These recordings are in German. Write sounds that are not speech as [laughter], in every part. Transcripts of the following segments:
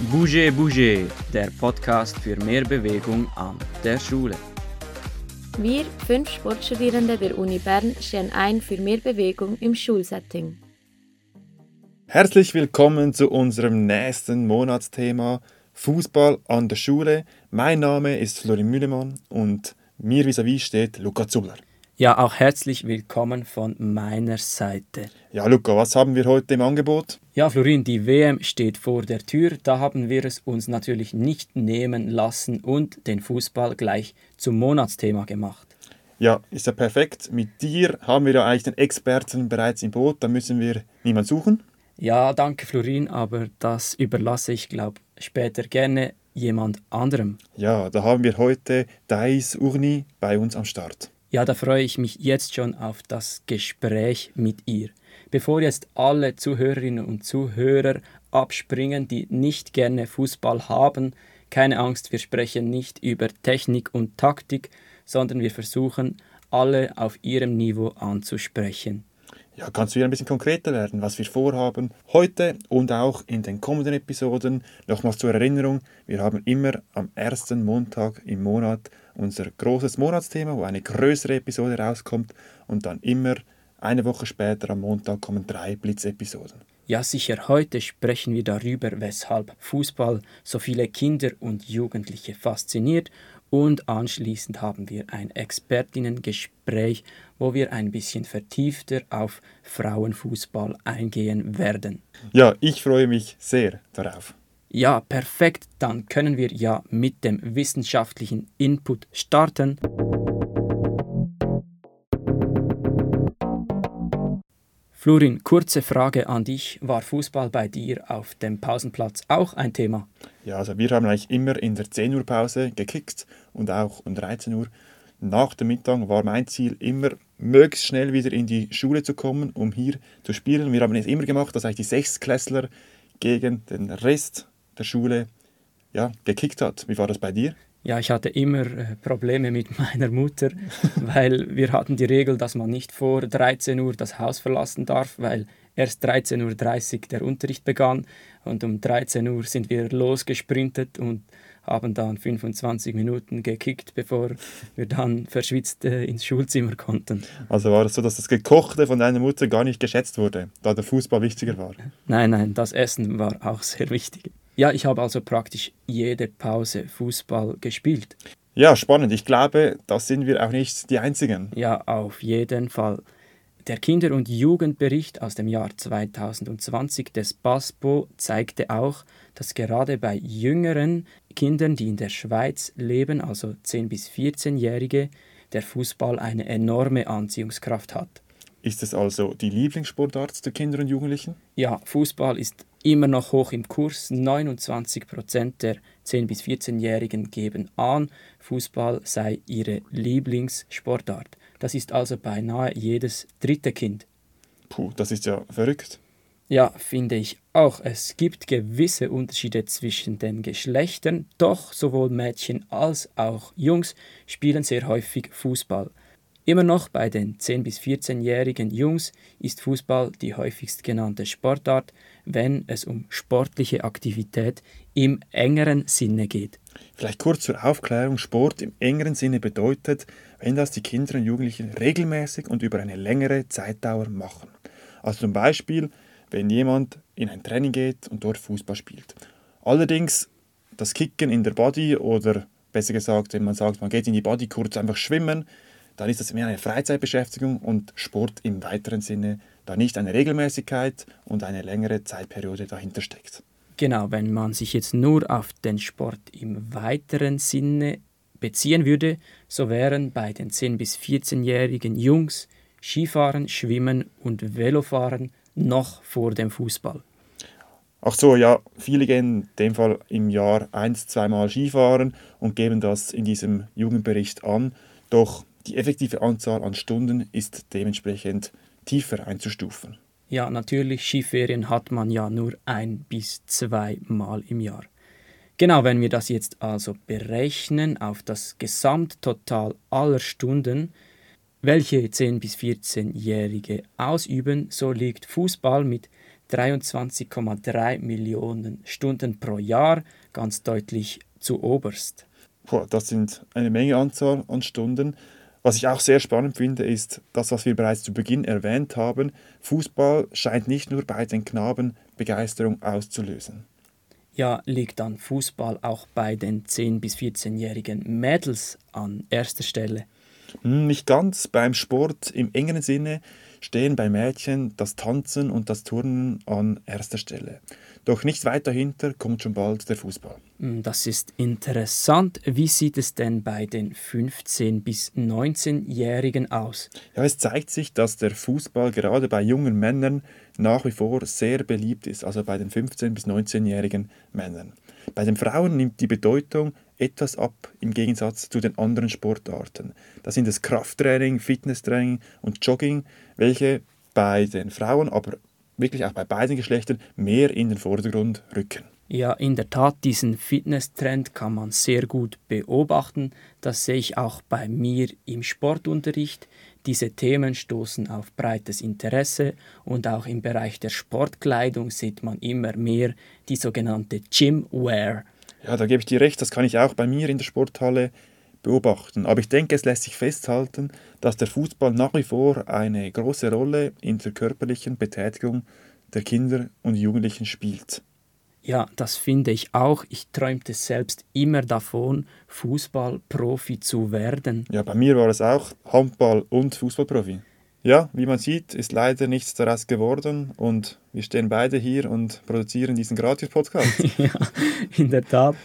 Bouge Bouge, der Podcast für mehr Bewegung an der Schule. Wir, fünf Sportstudierende der Uni Bern, stehen ein für mehr Bewegung im Schulsetting. Herzlich willkommen zu unserem nächsten Monatsthema Fußball an der Schule. Mein Name ist Florin Mühlemann und mir vis-à-vis -vis steht Luca Zuller. Ja, auch herzlich willkommen von meiner Seite. Ja, Luca, was haben wir heute im Angebot? Ja, Florin, die WM steht vor der Tür. Da haben wir es uns natürlich nicht nehmen lassen und den Fußball gleich zum Monatsthema gemacht. Ja, ist ja perfekt. Mit dir haben wir ja eigentlich den Experten bereits im Boot. Da müssen wir niemanden suchen. Ja, danke, Florin, aber das überlasse ich, glaube später gerne jemand anderem. Ja, da haben wir heute Thais Urni bei uns am Start. Ja, da freue ich mich jetzt schon auf das Gespräch mit ihr. Bevor jetzt alle Zuhörerinnen und Zuhörer abspringen, die nicht gerne Fußball haben, keine Angst, wir sprechen nicht über Technik und Taktik, sondern wir versuchen, alle auf ihrem Niveau anzusprechen. Ja, kannst du wieder ein bisschen konkreter werden, was wir vorhaben heute und auch in den kommenden Episoden? Nochmals zur Erinnerung, wir haben immer am ersten Montag im Monat unser großes Monatsthema, wo eine größere Episode rauskommt und dann immer eine Woche später am Montag kommen drei Blitzepisoden. Ja, sicher, heute sprechen wir darüber, weshalb Fußball so viele Kinder und Jugendliche fasziniert und anschließend haben wir ein Expertinnengespräch, wo wir ein bisschen vertiefter auf Frauenfußball eingehen werden. Ja, ich freue mich sehr darauf. Ja, perfekt, dann können wir ja mit dem wissenschaftlichen Input starten. Florin, kurze Frage an dich. War Fußball bei dir auf dem Pausenplatz auch ein Thema? Ja, also wir haben eigentlich immer in der 10 Uhr Pause gekickt und auch um 13 Uhr. Nach dem Mittag war mein Ziel immer, möglichst schnell wieder in die Schule zu kommen, um hier zu spielen. Wir haben es immer gemacht, dass eigentlich die Sechstklässler gegen den Rest der Schule ja, gekickt hat. Wie war das bei dir? Ja, ich hatte immer äh, Probleme mit [laughs] meiner Mutter, weil wir hatten die Regel, dass man nicht vor 13 Uhr das Haus verlassen darf, weil erst 13.30 Uhr der Unterricht begann und um 13 Uhr sind wir losgesprintet und haben dann 25 Minuten gekickt, bevor wir dann verschwitzt äh, ins Schulzimmer konnten. Also war es so, dass das Gekochte von deiner Mutter gar nicht geschätzt wurde, da der Fußball wichtiger war? Nein, nein, das Essen war auch sehr wichtig. Ja, ich habe also praktisch jede Pause Fußball gespielt. Ja, spannend. Ich glaube, da sind wir auch nicht die Einzigen. Ja, auf jeden Fall. Der Kinder- und Jugendbericht aus dem Jahr 2020 des BASPO zeigte auch, dass gerade bei jüngeren Kindern, die in der Schweiz leben, also 10- bis 14-Jährige, der Fußball eine enorme Anziehungskraft hat. Ist es also die Lieblingssportart der Kinder und Jugendlichen? Ja, Fußball ist immer noch hoch im Kurs. 29 Prozent der 10- bis 14-Jährigen geben an, Fußball sei ihre Lieblingssportart. Das ist also beinahe jedes dritte Kind. Puh, das ist ja verrückt. Ja, finde ich auch. Es gibt gewisse Unterschiede zwischen den Geschlechtern, doch sowohl Mädchen als auch Jungs spielen sehr häufig Fußball. Immer noch bei den 10- bis 14-jährigen Jungs ist Fußball die häufigst genannte Sportart, wenn es um sportliche Aktivität im engeren Sinne geht. Vielleicht kurz zur Aufklärung. Sport im engeren Sinne bedeutet, wenn das die Kinder und Jugendlichen regelmäßig und über eine längere Zeitdauer machen. Also zum Beispiel, wenn jemand in ein Training geht und dort Fußball spielt. Allerdings das Kicken in der Body oder besser gesagt, wenn man sagt, man geht in die Body kurz einfach schwimmen, dann ist das mehr eine Freizeitbeschäftigung und Sport im weiteren Sinne, da nicht eine Regelmäßigkeit und eine längere Zeitperiode dahinter steckt. Genau, wenn man sich jetzt nur auf den Sport im weiteren Sinne beziehen würde, so wären bei den 10- bis 14-jährigen Jungs Skifahren, Schwimmen und Velofahren noch vor dem Fußball. Ach so, ja, viele gehen in dem Fall im Jahr ein, zweimal Skifahren und geben das in diesem Jugendbericht an. Doch die effektive Anzahl an Stunden ist dementsprechend tiefer einzustufen. Ja, natürlich, Skiferien hat man ja nur ein bis zwei Mal im Jahr. Genau, wenn wir das jetzt also berechnen auf das Gesamttotal aller Stunden, welche 10- bis 14-Jährige ausüben, so liegt Fußball mit 23,3 Millionen Stunden pro Jahr, ganz deutlich zu oberst. Boah, das sind eine Menge Anzahl an Stunden. Was ich auch sehr spannend finde, ist das, was wir bereits zu Beginn erwähnt haben. Fußball scheint nicht nur bei den Knaben Begeisterung auszulösen. Ja, liegt dann Fußball auch bei den 10- bis 14-jährigen Mädels an erster Stelle? Hm, nicht ganz. Beim Sport im engeren Sinne stehen bei Mädchen das Tanzen und das Turnen an erster Stelle. Doch nicht weit dahinter kommt schon bald der Fußball. Hm, das ist interessant. Wie sieht es denn bei den 15- bis 19-Jährigen aus? Ja, es zeigt sich, dass der Fußball gerade bei jungen Männern nach wie vor sehr beliebt ist, also bei den 15- bis 19-jährigen Männern. Bei den Frauen nimmt die Bedeutung etwas ab im Gegensatz zu den anderen Sportarten. Da sind es Krafttraining, Fitnesstraining und Jogging, welche bei den Frauen, aber wirklich auch bei beiden Geschlechtern mehr in den Vordergrund rücken. Ja, in der Tat, diesen Fitnesstrend kann man sehr gut beobachten. Das sehe ich auch bei mir im Sportunterricht. Diese Themen stoßen auf breites Interesse und auch im Bereich der Sportkleidung sieht man immer mehr die sogenannte Gymwear. Ja, da gebe ich dir recht, das kann ich auch bei mir in der Sporthalle beobachten. Aber ich denke, es lässt sich festhalten, dass der Fußball nach wie vor eine große Rolle in der körperlichen Betätigung der Kinder und Jugendlichen spielt. Ja, das finde ich auch. Ich träumte selbst immer davon, Fußballprofi zu werden. Ja, bei mir war es auch Handball und Fußballprofi. Ja, wie man sieht, ist leider nichts daraus geworden und wir stehen beide hier und produzieren diesen Gratis-Podcast. [laughs] ja, in der Tat.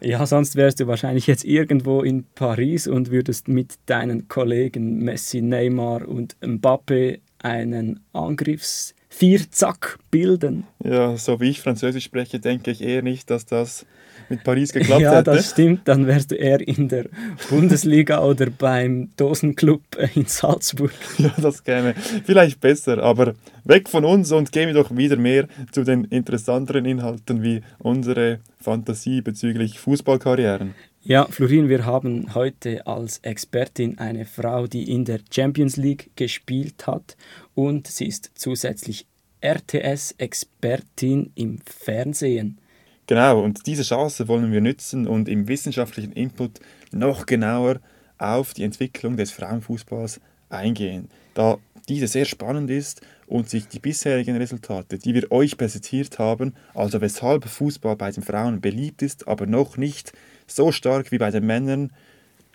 Ja, sonst wärst du wahrscheinlich jetzt irgendwo in Paris und würdest mit deinen Kollegen Messi, Neymar und Mbappe einen Angriffs Vierzack bilden. Ja, so wie ich Französisch spreche, denke ich eher nicht, dass das mit Paris [laughs] geklappt ja, hätte. Ja, das stimmt. Dann wärst du eher in der Bundesliga oder beim Dosenclub in Salzburg. [laughs] Ja, das käme vielleicht besser. Aber weg von uns und gehen wir doch wieder mehr zu den interessanteren Inhalten wie unsere Fantasie bezüglich Fußballkarrieren. Ja, Florin, wir haben heute als Expertin eine Frau, die in der Champions League gespielt hat und sie ist zusätzlich RTS-Expertin im Fernsehen. Genau, und diese Chance wollen wir nutzen und im wissenschaftlichen Input noch genauer auf die Entwicklung des Frauenfußballs eingehen, da diese sehr spannend ist und sich die bisherigen Resultate, die wir euch präsentiert haben, also weshalb Fußball bei den Frauen beliebt ist, aber noch nicht so stark wie bei den Männern,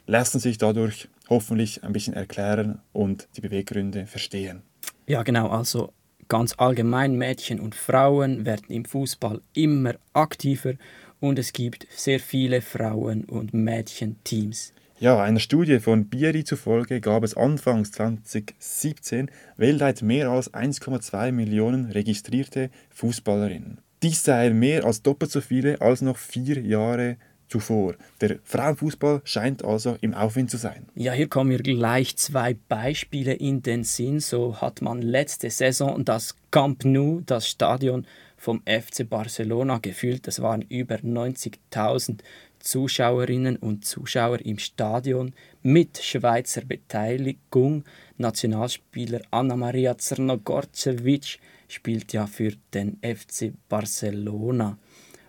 lassen sich dadurch hoffentlich ein bisschen erklären und die Beweggründe verstehen. Ja, genau, also ganz allgemein Mädchen und Frauen werden im Fußball immer aktiver und es gibt sehr viele Frauen- und Mädchenteams. Ja, einer Studie von Bieri zufolge gab es anfangs 2017 weltweit mehr als 1,2 Millionen registrierte Fußballerinnen. Dies sei mehr als doppelt so viele als noch vier Jahre zuvor. Der Frauenfußball scheint also im Aufwind zu sein. Ja, hier kommen mir gleich zwei Beispiele in den Sinn. So hat man letzte Saison das Camp Nou, das Stadion vom FC Barcelona, gefüllt. Das waren über 90.000 Zuschauerinnen und Zuschauer im Stadion mit Schweizer Beteiligung. Nationalspieler Anna-Maria Zrnogorcevic spielt ja für den FC Barcelona.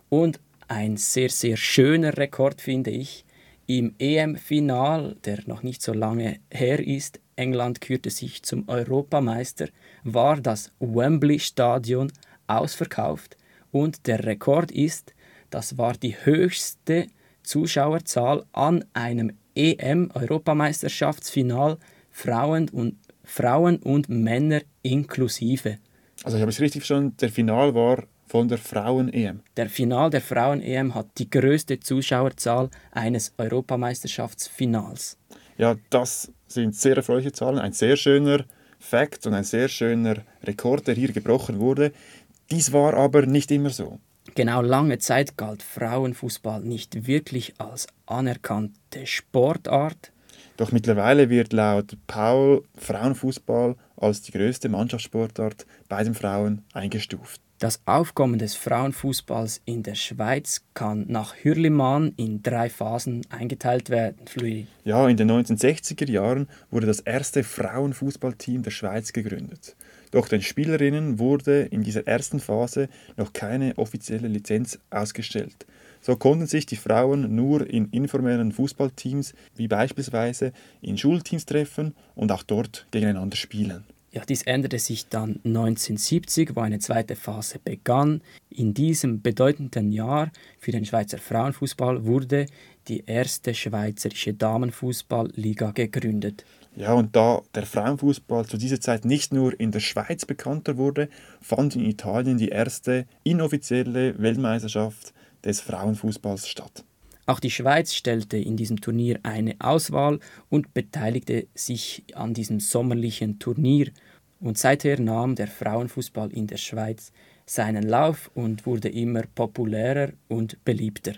Und ein sehr, sehr schöner Rekord finde ich. Im EM-Final, der noch nicht so lange her ist, England kürte sich zum Europameister, war das Wembley-Stadion ausverkauft und der Rekord ist, das war die höchste Zuschauerzahl an einem EM-Europameisterschaftsfinal Frauen und, Frauen und Männer inklusive. Also ich habe es richtig verstanden, der Final war von der Frauen-EM. Der Final der Frauen-EM hat die größte Zuschauerzahl eines Europameisterschaftsfinals. Ja, das sind sehr erfreuliche Zahlen, ein sehr schöner Fakt und ein sehr schöner Rekord, der hier gebrochen wurde. Dies war aber nicht immer so. Genau lange Zeit galt Frauenfußball nicht wirklich als anerkannte Sportart. Doch mittlerweile wird laut Paul Frauenfußball als die größte Mannschaftssportart bei den Frauen eingestuft. Das Aufkommen des Frauenfußballs in der Schweiz kann nach Hürlimann in drei Phasen eingeteilt werden. Fluid. Ja, in den 1960er Jahren wurde das erste Frauenfußballteam der Schweiz gegründet. Doch den Spielerinnen wurde in dieser ersten Phase noch keine offizielle Lizenz ausgestellt. So konnten sich die Frauen nur in informellen Fußballteams wie beispielsweise in Schulteams treffen und auch dort gegeneinander spielen. Ja, dies änderte sich dann 1970, wo eine zweite Phase begann. In diesem bedeutenden Jahr für den Schweizer Frauenfußball wurde die erste schweizerische Damenfußballliga gegründet. Ja, und da der Frauenfußball zu dieser Zeit nicht nur in der Schweiz bekannter wurde, fand in Italien die erste inoffizielle Weltmeisterschaft des Frauenfußballs statt. Auch die Schweiz stellte in diesem Turnier eine Auswahl und beteiligte sich an diesem sommerlichen Turnier. Und seither nahm der Frauenfußball in der Schweiz seinen Lauf und wurde immer populärer und beliebter.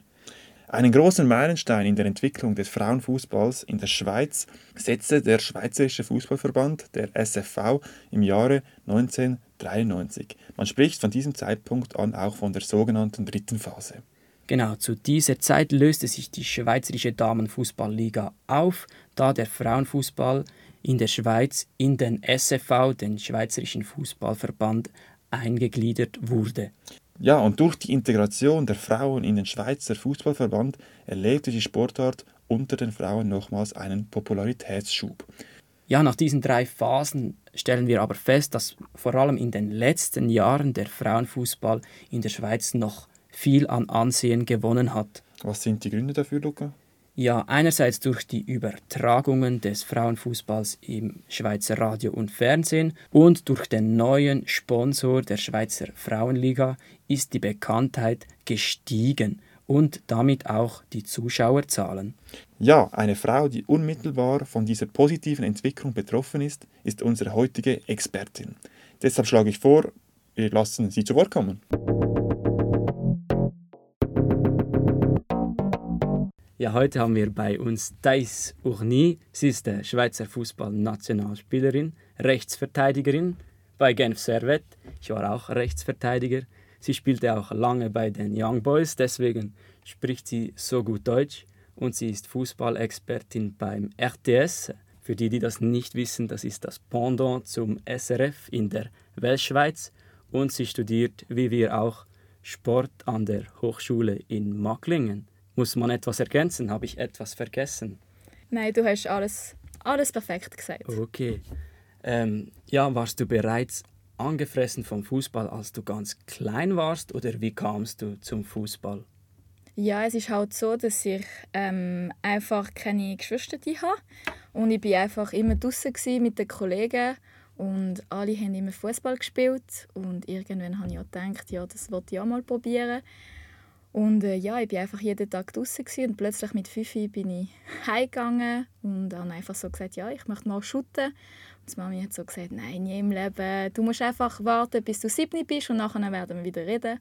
Einen großen Meilenstein in der Entwicklung des Frauenfußballs in der Schweiz setzte der Schweizerische Fußballverband, der SFV, im Jahre 1993. Man spricht von diesem Zeitpunkt an auch von der sogenannten dritten Phase. Genau, zu dieser Zeit löste sich die Schweizerische Damenfußballliga auf, da der Frauenfußball in der Schweiz in den SFV, den Schweizerischen Fußballverband, eingegliedert wurde. Ja, und durch die Integration der Frauen in den Schweizer Fußballverband erlebte die Sportart unter den Frauen nochmals einen Popularitätsschub. Ja, nach diesen drei Phasen stellen wir aber fest, dass vor allem in den letzten Jahren der Frauenfußball in der Schweiz noch viel an Ansehen gewonnen hat. Was sind die Gründe dafür, Luca? Ja, einerseits durch die Übertragungen des Frauenfußballs im Schweizer Radio und Fernsehen und durch den neuen Sponsor der Schweizer Frauenliga ist die Bekanntheit gestiegen und damit auch die Zuschauerzahlen. Ja, eine Frau, die unmittelbar von dieser positiven Entwicklung betroffen ist, ist unsere heutige Expertin. Deshalb schlage ich vor, wir lassen sie zu Wort kommen. Ja, heute haben wir bei uns Thais Urni. Sie ist der Schweizer Fußballnationalspielerin, Rechtsverteidigerin bei Genf Servet. Ich war auch Rechtsverteidiger. Sie spielte auch lange bei den Young Boys, deswegen spricht sie so gut Deutsch. Und sie ist Fußballexpertin beim RTS. Für die, die das nicht wissen, das ist das Pendant zum SRF in der Weltschweiz. Und sie studiert, wie wir auch, Sport an der Hochschule in Macklingen. Muss man etwas ergänzen? Habe ich etwas vergessen? Nein, du hast alles, alles perfekt gesagt. Okay. Ähm, ja, warst du bereits angefressen vom Fußball, als du ganz klein warst, oder wie kamst du zum Fußball? Ja, es ist halt so, dass ich ähm, einfach keine Geschwister habe und ich war einfach immer draußen mit den Kollegen und alle haben immer Fußball gespielt und irgendwann habe ich auch gedacht, ja, das wollte ich auch mal probieren. Und äh, ja, ich war einfach jeden Tag draußen und plötzlich mit fünf bin ich heimgegangen und habe einfach so gesagt, ja, ich möchte mal shooten. Und die Mami hat so gesagt, nein, nie im Leben. Du musst einfach warten, bis du sieben bist und nachher werden wir wieder reden.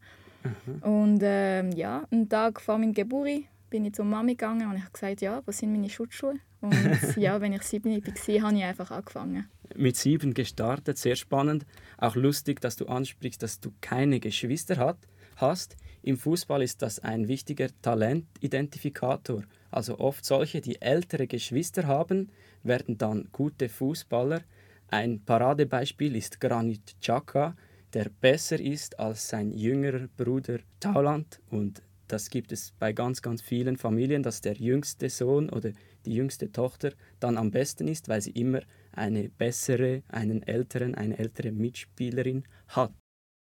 Mhm. Und äh, ja, einen Tag vor meinem Geburt bin ich zur Mami gegangen und ich habe gesagt, ja, wo sind meine Schutzschuhe? Und [laughs] ja, wenn ich sieben war, habe ich einfach angefangen. Mit sieben gestartet, sehr spannend. Auch lustig, dass du ansprichst, dass du keine Geschwister hat, hast. Im Fußball ist das ein wichtiger Talentidentifikator. Also oft solche, die ältere Geschwister haben, werden dann gute Fußballer. Ein Paradebeispiel ist Granit Xhaka, der besser ist als sein jüngerer Bruder Tauland. Und das gibt es bei ganz, ganz vielen Familien, dass der jüngste Sohn oder die jüngste Tochter dann am besten ist, weil sie immer eine bessere, einen älteren, eine ältere Mitspielerin hat.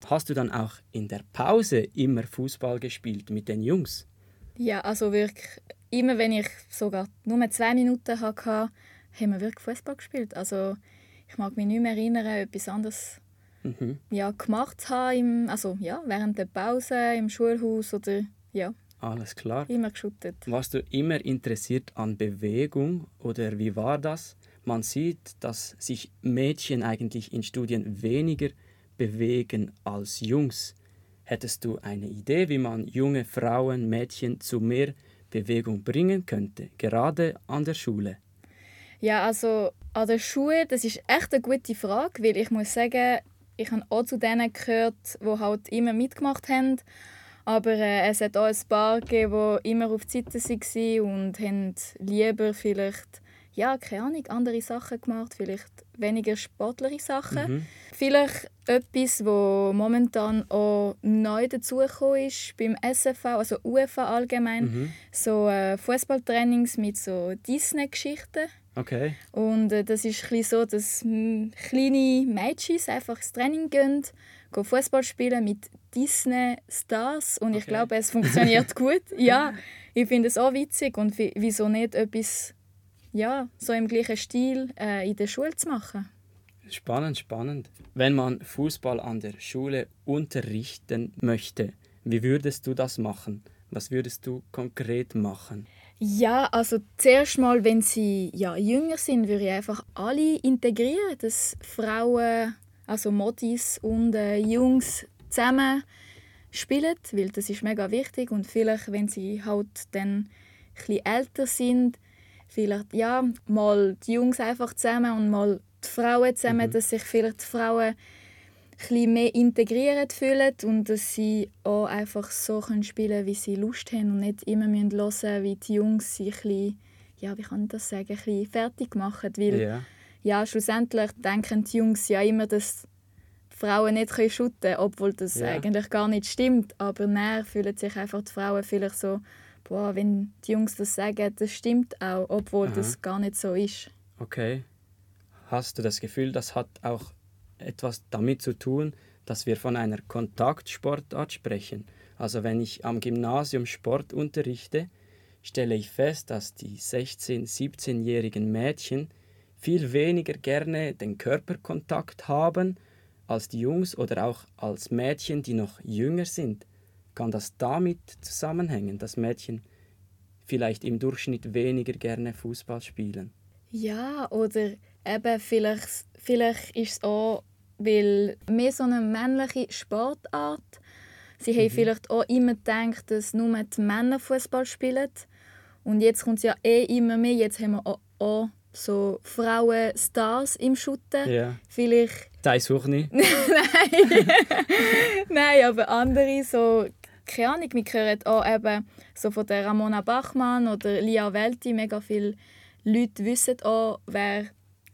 Hast du dann auch in der Pause immer Fußball gespielt mit den Jungs? Ja, also wirklich, immer wenn ich sogar nur zwei Minuten hatte, haben wir wirklich Fußball gespielt. Also ich mag mich nicht mehr erinnern, etwas anderes mhm. ja, gemacht zu haben, also ja, während der Pause im Schulhaus oder ja. Alles klar. Immer geschüttet. Warst du immer interessiert an Bewegung oder wie war das? Man sieht, dass sich Mädchen eigentlich in Studien weniger bewegen als Jungs. Hättest du eine Idee, wie man junge Frauen, Mädchen zu mehr Bewegung bringen könnte, gerade an der Schule? Ja, also an der Schule, das ist echt eine gute Frage, weil ich muss sagen, ich habe auch zu denen gehört, die halt immer mitgemacht haben. Aber äh, es hat auch ein paar gegeben, die immer auf die Seite waren und haben lieber vielleicht, ja, keine Ahnung, andere Sachen gemacht. Vielleicht weniger sportliche Sachen. Mhm. Vielleicht etwas, wo momentan auch neu dazugekommen ist beim SFV, also UEFA allgemein, Mhm. so äh, Fußballtrainings mit so Disney-Geschichten. Okay. Und äh, das ist ein so, dass kleine Mädchen einfach ins Training gehen, gehen Fußball spielen mit Disney-Stars. Und ich Okay. glaube, es funktioniert [laughs] gut. Ja, ich finde es auch witzig. Und wie- wieso nicht etwas ja, so im gleichen Stil äh, in der Schule zu machen? Spannend, spannend. Wenn man Fußball an der Schule unterrichten möchte, wie würdest du das machen? Was würdest du konkret machen? Ja, also zuerst mal, wenn sie ja, jünger sind, würde ich einfach alle integrieren, dass Frauen, also Modis und äh, Jungs zusammen spielen, weil das ist mega wichtig und vielleicht, wenn sie halt dann ein bisschen älter sind, vielleicht ja, mal die Jungs einfach zusammen und mal die Frauen zusammen, dass sich vielleicht die Frauen ein mehr integriert fühlen und dass sie auch einfach so können spielen wie sie Lust haben und nicht immer müssen hören wie die Jungs sich ein bisschen, ja, wie kann ich das sagen, ein fertig machen. Weil Ja. ja, schlussendlich denken die Jungs ja immer, dass die Frauen nicht shooten können, obwohl das Ja. eigentlich gar nicht stimmt. Aber näher fühlen sich einfach die Frauen vielleicht so, boah, wenn die Jungs das sagen, das stimmt auch, obwohl Aha. das gar nicht so ist. Okay. Hast du das Gefühl, das hat auch etwas damit zu tun, dass wir von einer Kontaktsportart sprechen? Also wenn ich am Gymnasium Sport unterrichte, stelle ich fest, dass die 16-, 17-jährigen Mädchen viel weniger gerne den Körperkontakt haben als die Jungs oder auch als Mädchen, die noch jünger sind. Kann das damit zusammenhängen, dass Mädchen vielleicht im Durchschnitt weniger gerne Fußball spielen? Ja, oder eben vielleicht, vielleicht ist es auch, weil mehr so eine männliche Sportart. Sie haben vielleicht auch immer gedacht, dass nur die Männer Fußball spielen. Und jetzt kommt es ja eh immer mehr. Jetzt haben wir auch, auch so Frauen-Stars im Schutten. Ja. Vielleicht Das suche nicht. Nein, aber andere so, keine Ahnung, wir hören auch eben so von der Ramona Bachmann oder Lia Welti, mega viele Leute wissen auch, wer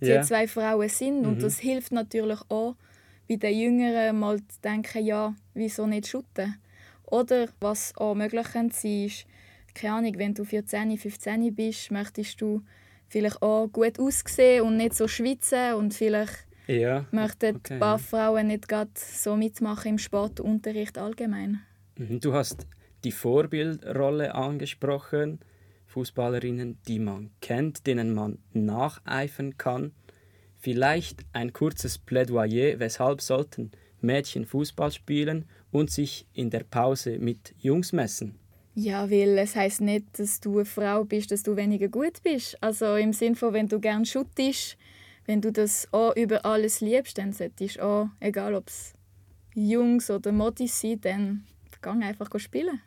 die zwei Frauen sind Mhm. und das hilft natürlich auch bei den Jüngeren mal zu denken, ja, wieso nicht shooten? Oder was auch möglich sein, ist, keine Ahnung, wenn du 14, 15 bist, möchtest du vielleicht auch gut aussehen und nicht so schwitzen und vielleicht Ja. möchten Okay, ein paar. Frauen nicht gerade so mitmachen im Sportunterricht allgemein. Mhm, Du hast die Vorbildrolle angesprochen. Fußballerinnen, die man kennt, denen man nacheifern kann. Vielleicht ein kurzes Plädoyer, weshalb sollten Mädchen Fußball spielen und sich in der Pause mit Jungs messen. Ja, weil es heißt nicht, dass du eine Frau bist, dass du weniger gut bist. Also im Sinne von, wenn du gern schuttest, wenn du das auch über alles liebst, dann solltest du auch, egal ob es Jungs oder Modis sind, dann gang einfach spielen.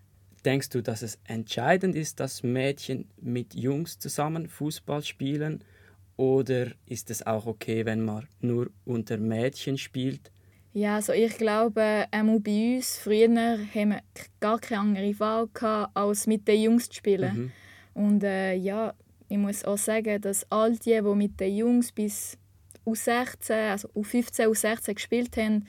Denkst du, dass es entscheidend ist, dass Mädchen mit Jungs zusammen Fußball spielen? Oder ist es auch okay, wenn man nur unter Mädchen spielt? Ja, also ich glaube, ähm, bei uns früher haben wir gar keine andere Wahl gehabt, als mit den Jungs zu spielen. Mhm. Und äh, ja, ich muss auch sagen, dass all die, die mit den Jungs bis U16, also U15, U16 gespielt haben,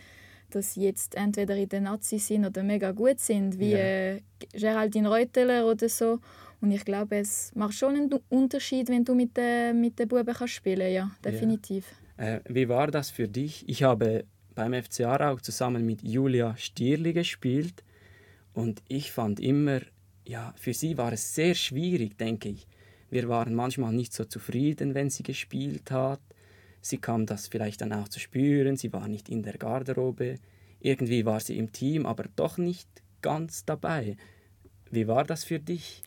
dass sie jetzt entweder in der Nazi sind oder mega gut sind, wie Ja. äh, Geraldine Reuteler oder so. Und ich glaube, es macht schon einen Unterschied, wenn du mit den, mit den Buben kannst spielen ja, definitiv. Äh, wie war das für dich? Ich habe beim FC Aarau zusammen mit Julia Stierli gespielt und ich fand immer, ja, für sie war es sehr schwierig, denke ich. Wir waren manchmal nicht so zufrieden, wenn sie gespielt hat. Sie kam das vielleicht dann auch zu spüren, sie war nicht in der Garderobe. Irgendwie war sie im Team, aber doch nicht ganz dabei. Wie war das für dich?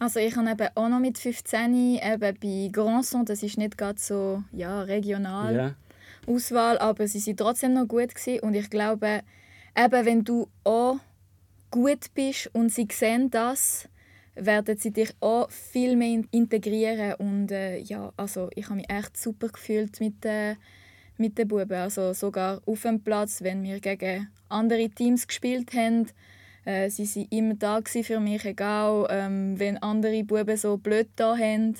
Also ich habe eben auch noch mit 15 eben bei Grandson, das ist nicht gerade so ja, regional, Ja, Auswahl, aber sie sind trotzdem noch gut gewesen. und ich glaube, eben wenn du auch gut bist und sie sehen das, werden sie dich auch viel mehr in- integrieren und äh, ja, also ich habe mich echt super gefühlt mit den mit den Buben, also sogar auf dem Platz, wenn wir gegen andere Teams gespielt haben. Äh, sie waren immer da für mich, egal ähm, wenn andere Buben so blöd da haben.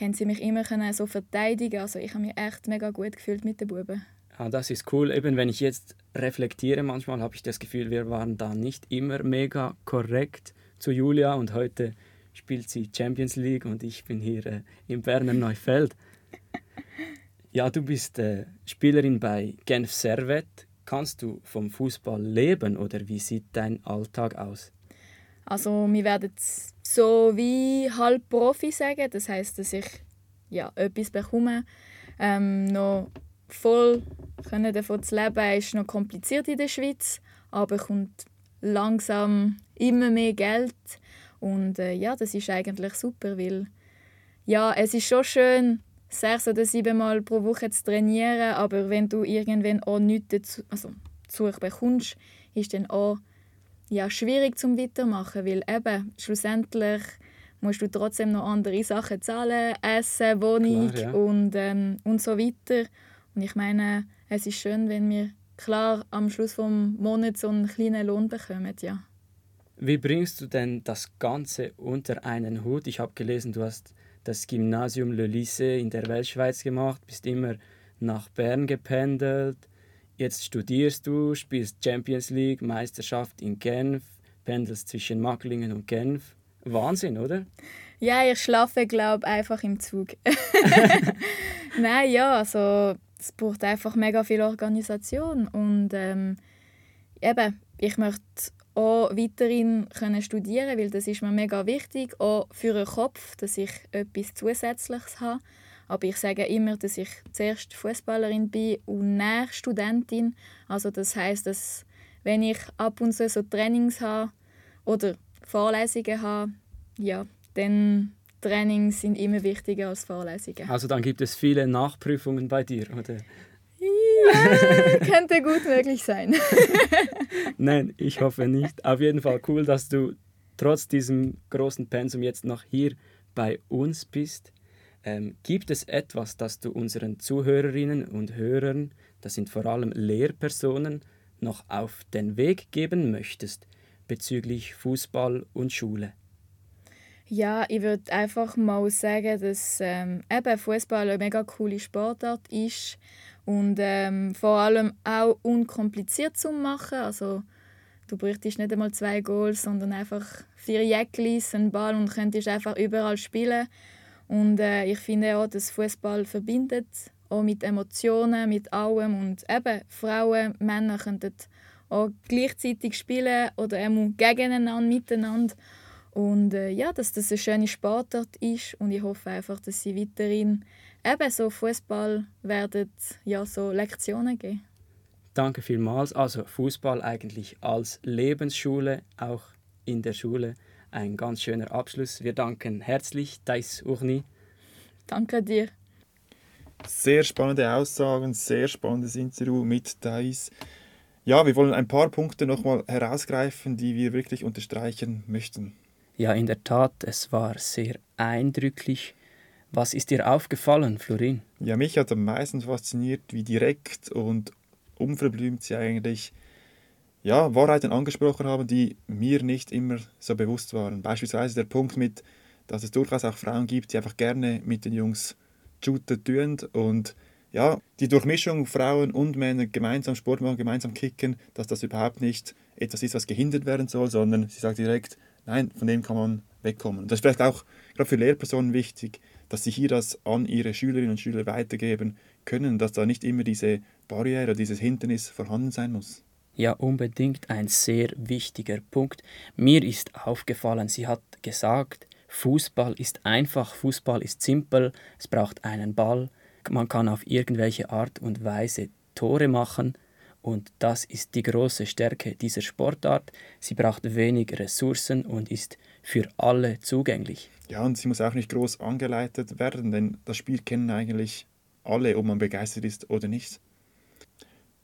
haben sie mich immer können so verteidigen. Also ich habe mich echt mega gut gefühlt mit den Buben. Ah, das ist cool. Eben, wenn ich jetzt reflektiere, manchmal habe ich das Gefühl, wir waren da nicht immer mega korrekt zu Julia und heute spielt sie Champions League und ich bin hier äh, im Berner Neufeld. [laughs] Ja, du bist äh, Spielerin bei Genf Servet. Kannst du vom Fußball leben oder wie sieht dein Alltag aus? Also wir werden so wie halb Profi sagen. Das heißt, dass ich ja, etwas bekomme. Ähm, noch voll können davon zu leben ist noch kompliziert in der Schweiz, aber kommt langsam immer mehr Geld und äh, ja, das ist eigentlich super, weil ja, es ist schon schön, sechs oder sieben Mal pro Woche zu trainieren, aber wenn du irgendwann auch nichts dazu, also bekommst, ist dann auch ja, schwierig zum weitermachen, weil eben schlussendlich musst du trotzdem noch andere Sachen zahlen, Essen, Wohnung Klar, ja. und, ähm, und so weiter. Und ich meine, es ist schön, wenn wir klar am Schluss des Monats so einen kleinen Lohn bekommen, ja. Wie bringst du denn das Ganze unter einen Hut? Ich habe gelesen, du hast das Gymnasium Le Lycée in der Weltschweiz gemacht, bist immer nach Bern gependelt. Jetzt studierst du, spielst Champions League, Meisterschaft in Genf, pendelst zwischen Macklingen und Genf. Wahnsinn, oder? Ja, ich schlafe, glaube einfach im Zug. [laughs] [laughs] Nein, ja, also es braucht einfach mega viel Organisation und ähm, eben, ich möchte auch weiterhin können studieren, weil das ist mir mega wichtig, auch für den Kopf, dass ich etwas Zusätzliches habe. Aber ich sage immer, dass ich zuerst Fußballerin bin und nach Studentin. Also das heißt, dass wenn ich ab und zu so Trainings habe oder Vorlesungen habe, ja, dann Trainings sind immer wichtiger als Vorlesungen. Also dann gibt es viele Nachprüfungen bei dir, oder? Ja, [laughs] könnte gut möglich sein. [laughs] Nein, ich hoffe nicht. Auf jeden Fall cool, dass du trotz diesem großen Pensum jetzt noch hier bei uns bist. Ähm, gibt es etwas, das du unseren Zuhörerinnen und Hörern, das sind vor allem Lehrpersonen, noch auf den Weg geben möchtest bezüglich Fußball und Schule? Ja, ich würde einfach mal sagen, dass ähm, Fußball eine mega coole Sportart ist und ähm, vor allem auch unkompliziert zu machen. Also du bräuchtest nicht einmal zwei Goals, sondern einfach vier Jäcklis, einen Ball und könntest einfach überall spielen. Und äh, ich finde auch, dass Fußball verbindet, auch mit Emotionen, mit allem und eben Frauen, Männer könnten auch gleichzeitig spielen oder auch gegeneinander, miteinander. Und äh, ja, dass das eine schöne Sportart ist und ich hoffe einfach, dass sie weiterhin eben so Fußball werden ja so Lektionen geben. Danke vielmals. Also Fußball eigentlich als Lebensschule, auch in der Schule ein ganz schöner Abschluss. Wir danken herzlich Thais Urni. Danke dir. Sehr spannende Aussagen, sehr spannendes Interview mit Thais. Ja, wir wollen ein paar Punkte nochmal herausgreifen, die wir wirklich unterstreichen möchten. Ja, in der Tat, es war sehr eindrücklich. Was ist dir aufgefallen, Florin? Ja, mich hat am meisten fasziniert, wie direkt und unverblümt sie eigentlich ja, Wahrheiten angesprochen haben, die mir nicht immer so bewusst waren. Beispielsweise der Punkt mit, dass es durchaus auch Frauen gibt, die einfach gerne mit den Jungs shooten tun und ja, die Durchmischung Frauen und Männer gemeinsam Sport machen, gemeinsam kicken, dass das überhaupt nicht etwas ist, was gehindert werden soll, sondern sie sagt direkt, Nein, von dem kann man wegkommen. Das ist vielleicht auch gerade für Lehrpersonen wichtig, dass sie hier das an ihre Schülerinnen und Schüler weitergeben können, dass da nicht immer diese Barriere, dieses Hindernis vorhanden sein muss. Ja, unbedingt ein sehr wichtiger Punkt. Mir ist aufgefallen, sie hat gesagt, Fußball ist einfach, Fußball ist simpel, es braucht einen Ball, man kann auf irgendwelche Art und Weise Tore machen und das ist die große Stärke dieser Sportart. Sie braucht wenig Ressourcen und ist für alle zugänglich. Ja, und sie muss auch nicht groß angeleitet werden, denn das Spiel kennen eigentlich alle, ob man begeistert ist oder nicht.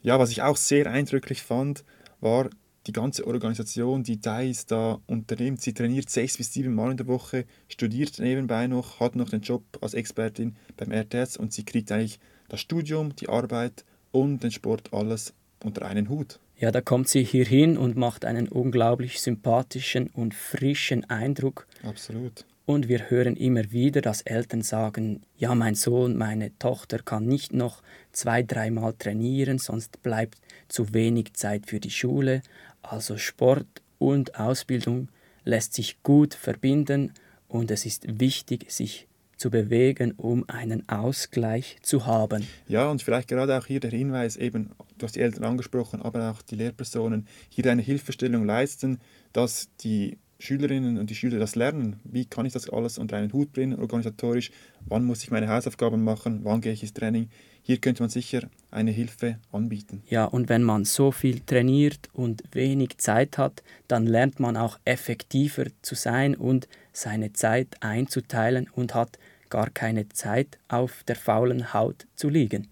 Ja, was ich auch sehr eindrücklich fand, war die ganze Organisation, die Thais da unternimmt. Sie trainiert sechs bis sieben Mal in der Woche, studiert nebenbei noch, hat noch den Job als Expertin beim RTS und sie kriegt eigentlich das Studium, die Arbeit und den Sport alles unter einen Hut. Ja, da kommt sie hier hin und macht einen unglaublich sympathischen und frischen Eindruck. Absolut. Und wir hören immer wieder, dass Eltern sagen, ja, mein Sohn, meine Tochter kann nicht noch zwei, dreimal trainieren, sonst bleibt zu wenig Zeit für die Schule. Also Sport und Ausbildung lässt sich gut verbinden und es ist wichtig, sich zu bewegen, um einen Ausgleich zu haben. Ja, und vielleicht gerade auch hier der Hinweis, eben, du hast die Eltern angesprochen, aber auch die Lehrpersonen, hier eine Hilfestellung leisten, dass die Schülerinnen und die Schüler das lernen. Wie kann ich das alles unter einen Hut bringen, organisatorisch? Wann muss ich meine Hausaufgaben machen? Wann gehe ich ins Training? Hier könnte man sicher eine Hilfe anbieten. Ja, und wenn man so viel trainiert und wenig Zeit hat, dann lernt man auch effektiver zu sein und seine Zeit einzuteilen und hat gar keine Zeit auf der faulen Haut zu liegen.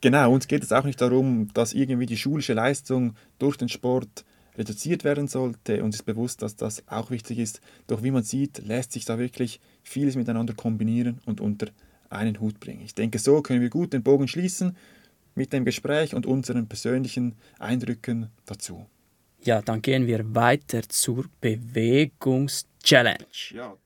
Genau, uns geht es auch nicht darum, dass irgendwie die schulische Leistung durch den Sport reduziert werden sollte. Uns ist bewusst, dass das auch wichtig ist. Doch wie man sieht, lässt sich da wirklich vieles miteinander kombinieren und unter einen Hut bringen. Ich denke, so können wir gut den Bogen schließen mit dem Gespräch und unseren persönlichen Eindrücken dazu. Ja, dann gehen wir weiter zur Bewegungs-Challenge. Ja.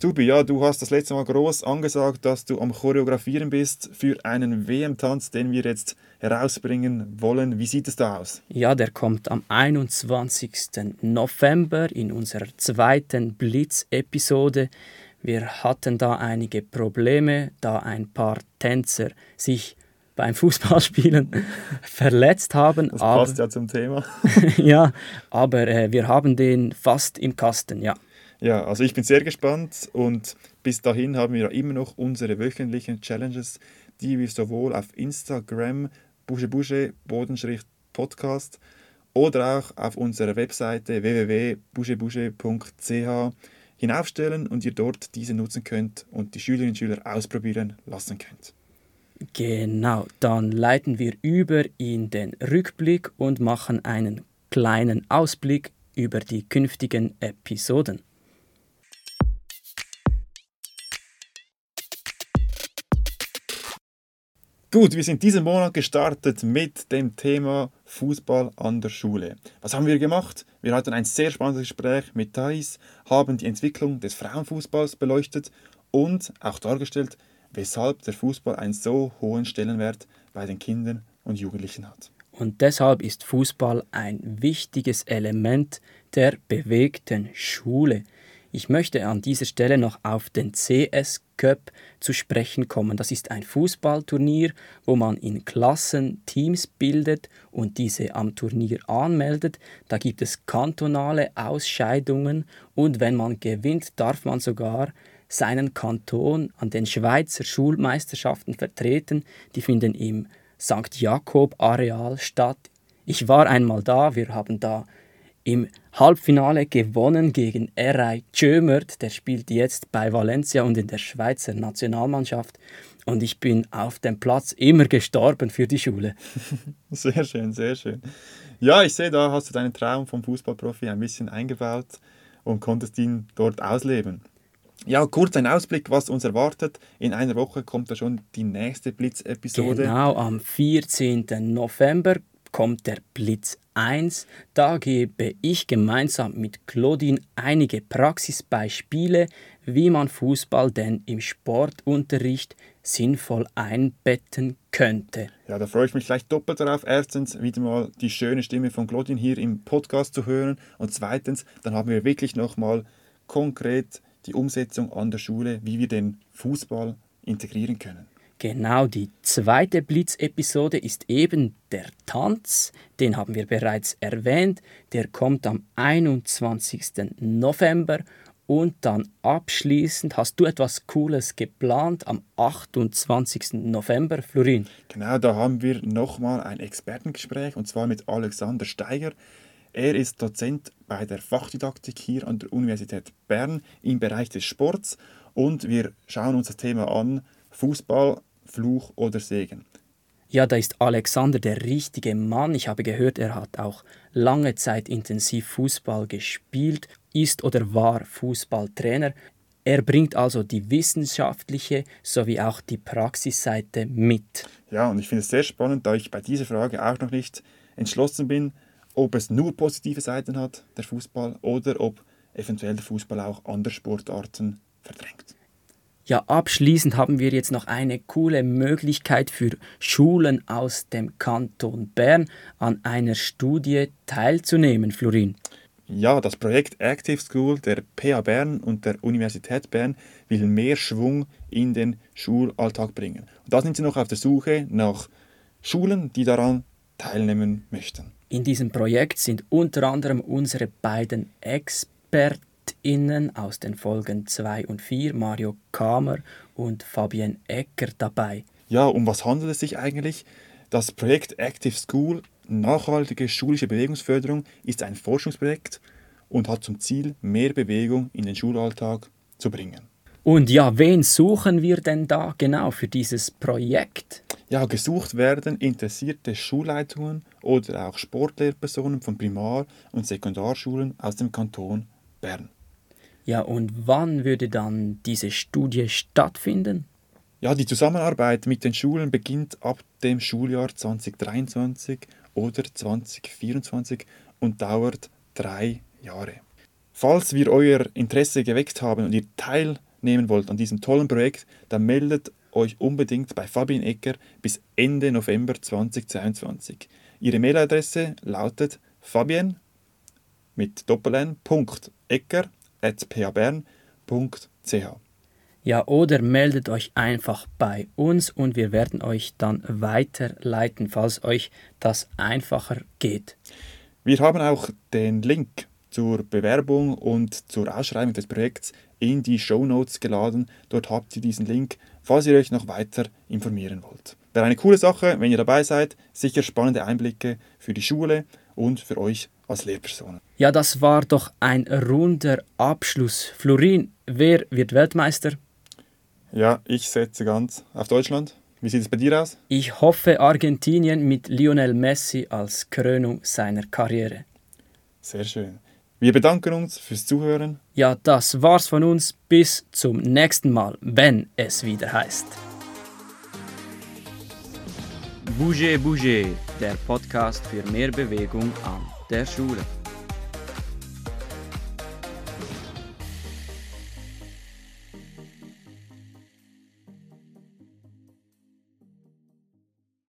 Tobi, ja, du hast das letzte Mal groß angesagt, dass du am Choreografieren bist für einen WM-Tanz, den wir jetzt herausbringen wollen. Wie sieht es da aus? Ja, der kommt am 21. November in unserer zweiten Blitz-Episode. Wir hatten da einige Probleme, da ein paar Tänzer sich beim Fußballspielen [laughs] verletzt haben. Das passt aber, ja zum Thema. [laughs] ja, aber äh, wir haben den fast im Kasten, ja. Ja, also ich bin sehr gespannt und bis dahin haben wir immer noch unsere wöchentlichen Challenges, die wir sowohl auf Instagram buschebusche Bodenschrift Podcast oder auch auf unserer Webseite www.buschebusche.ch hinaufstellen und ihr dort diese nutzen könnt und die Schülerinnen und Schüler ausprobieren lassen könnt. Genau, dann leiten wir über in den Rückblick und machen einen kleinen Ausblick über die künftigen Episoden. Gut, wir sind diesen Monat gestartet mit dem Thema Fußball an der Schule. Was haben wir gemacht? Wir hatten ein sehr spannendes Gespräch mit Thais, haben die Entwicklung des Frauenfußballs beleuchtet und auch dargestellt, weshalb der Fußball einen so hohen Stellenwert bei den Kindern und Jugendlichen hat. Und deshalb ist Fußball ein wichtiges Element der bewegten Schule. Ich möchte an dieser Stelle noch auf den CS Cup zu sprechen kommen. Das ist ein Fußballturnier, wo man in Klassen Teams bildet und diese am Turnier anmeldet. Da gibt es kantonale Ausscheidungen und wenn man gewinnt, darf man sogar seinen Kanton an den Schweizer Schulmeisterschaften vertreten. Die finden im St. Jakob Areal statt. Ich war einmal da, wir haben da im Halbfinale gewonnen gegen Eray Tschömert. Der spielt jetzt bei Valencia und in der Schweizer Nationalmannschaft. Und ich bin auf dem Platz immer gestorben für die Schule. [laughs] Sehr schön, sehr schön. Ja, ich sehe, da hast du deinen Traum vom Fußballprofi ein bisschen eingebaut und konntest ihn dort ausleben. Ja, kurz ein Ausblick, was uns erwartet. In einer Woche kommt da schon die nächste Blitz-Episode. Genau, am 14. November kommt der Blitz 1. Da gebe ich gemeinsam mit Claudine einige Praxisbeispiele, wie man Fußball denn im Sportunterricht sinnvoll einbetten könnte. Ja, da freue ich mich gleich doppelt darauf. Erstens wieder mal die schöne Stimme von Claudine hier im Podcast zu hören und zweitens, dann haben wir wirklich nochmal konkret die Umsetzung an der Schule, wie wir den Fußball integrieren können. Genau, die zweite Blitzepisode ist eben der Tanz, den haben wir bereits erwähnt, der kommt am 21. November und dann abschließend hast du etwas Cooles geplant am 28. November, Florin. Genau, da haben wir nochmal ein Expertengespräch und zwar mit Alexander Steiger. Er ist Dozent bei der Fachdidaktik hier an der Universität Bern im Bereich des Sports und wir schauen uns das Thema an, Fußball Fluch oder Segen? Ja, da ist Alexander der richtige Mann. Ich habe gehört, er hat auch lange Zeit intensiv Fußball gespielt, ist oder war Fußballtrainer. Er bringt also die wissenschaftliche sowie auch die Praxisseite mit. Ja, und ich finde es sehr spannend, da ich bei dieser Frage auch noch nicht entschlossen bin, ob es nur positive Seiten hat, der Fußball, oder ob eventuell der Fußball auch andere Sportarten verdrängt. Ja, abschließend haben wir jetzt noch eine coole Möglichkeit für Schulen aus dem Kanton Bern an einer Studie teilzunehmen, Florin. Ja, das Projekt Active School der PA Bern und der Universität Bern will mehr Schwung in den Schulalltag bringen. Und da sind sie noch auf der Suche nach Schulen, die daran teilnehmen möchten. In diesem Projekt sind unter anderem unsere beiden ExpertInnen aus den Folgen 2 und 4, Mario Kamer und Fabienne Ecker, dabei. Ja, um was handelt es sich eigentlich? Das Projekt Active School Nachhaltige schulische Bewegungsförderung ist ein Forschungsprojekt und hat zum Ziel, mehr Bewegung in den Schulalltag zu bringen. Und ja, wen suchen wir denn da genau für dieses Projekt? Ja, gesucht werden interessierte Schulleitungen oder auch Sportlehrpersonen von Primar- und Sekundarschulen aus dem Kanton Bern. Ja, und wann würde dann diese Studie stattfinden? Ja, die Zusammenarbeit mit den Schulen beginnt ab dem Schuljahr 2023 oder 2024 und dauert drei Jahre. Falls wir euer Interesse geweckt haben und ihr teilnehmen wollt an diesem tollen Projekt, dann meldet euch unbedingt bei Fabian Ecker bis Ende November 2022. Ihre Mailadresse lautet fabian mit doppel Ecker at pabern.ch. Ja, oder meldet euch einfach bei uns und wir werden euch dann weiterleiten, falls euch das einfacher geht. Wir haben auch den Link zur Bewerbung und zur Ausschreibung des Projekts in die Show Notes geladen. Dort habt ihr diesen Link, falls ihr euch noch weiter informieren wollt. Wäre eine coole Sache, wenn ihr dabei seid. Sicher spannende Einblicke für die Schule und für euch als Lehrpersonen. Ja, das war doch ein runder Abschluss. Florin, wer wird Weltmeister? Ja, ich setze ganz auf Deutschland. Wie sieht es bei dir aus? Ich hoffe Argentinien mit Lionel Messi als Krönung seiner Karriere. Sehr schön. Wir bedanken uns fürs Zuhören. Ja, das war's von uns. Bis zum nächsten Mal, wenn es wieder heißt. Bouger Bouger, der Podcast für mehr Bewegung an der Schule.